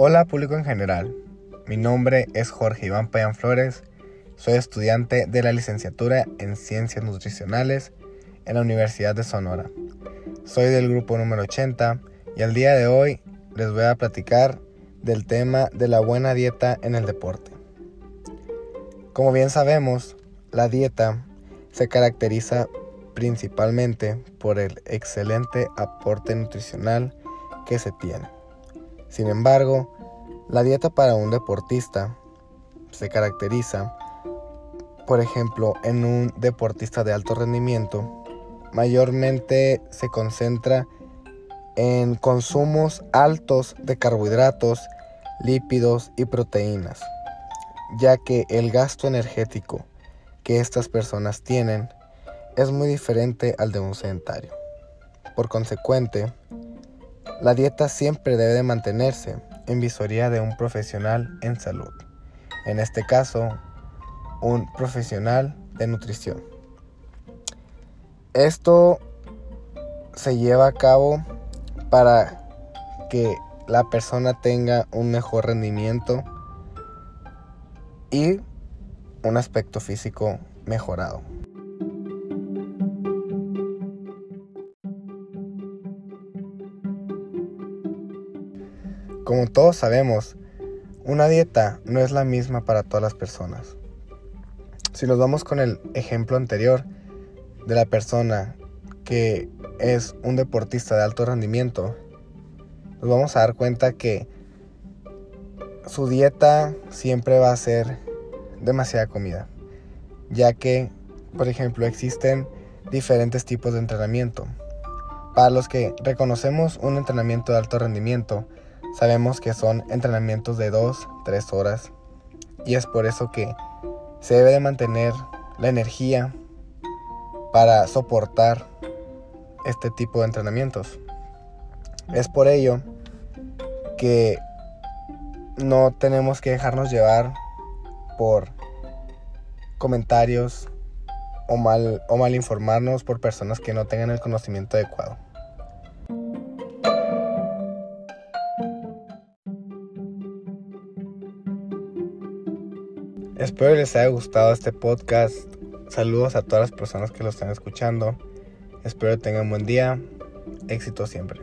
Hola público en general, mi nombre es Jorge Iván Payan Flores, soy estudiante de la licenciatura en Ciencias Nutricionales en la Universidad de Sonora. Soy del grupo número 80 y el día de hoy les voy a platicar del tema de la buena dieta en el deporte. Como bien sabemos, la dieta se caracteriza principalmente por el excelente aporte nutricional que se tiene. Sin embargo, la dieta para un deportista se caracteriza, por ejemplo, en un deportista de alto rendimiento, mayormente se concentra en consumos altos de carbohidratos, lípidos y proteínas, ya que el gasto energético que estas personas tienen es muy diferente al de un sedentario. Por consecuente, la dieta siempre debe de mantenerse en visoría de un profesional en salud, en este caso, un profesional de nutrición. Esto se lleva a cabo para que la persona tenga un mejor rendimiento y un aspecto físico mejorado. Como todos sabemos, una dieta no es la misma para todas las personas. Si nos vamos con el ejemplo anterior de la persona que es un deportista de alto rendimiento, nos vamos a dar cuenta que su dieta siempre va a ser demasiada comida, ya que, por ejemplo, existen diferentes tipos de entrenamiento. Para los que reconocemos un entrenamiento de alto rendimiento, sabemos que son entrenamientos de 2, 3 horas y es por eso que se debe de mantener la energía para soportar este tipo de entrenamientos. Es por ello que no tenemos que dejarnos llevar por comentarios o mal, o mal informarnos por personas que no tengan el conocimiento adecuado. Espero les haya gustado este podcast. Saludos a todas las personas que lo están escuchando. Espero tengan buen día. Éxito siempre.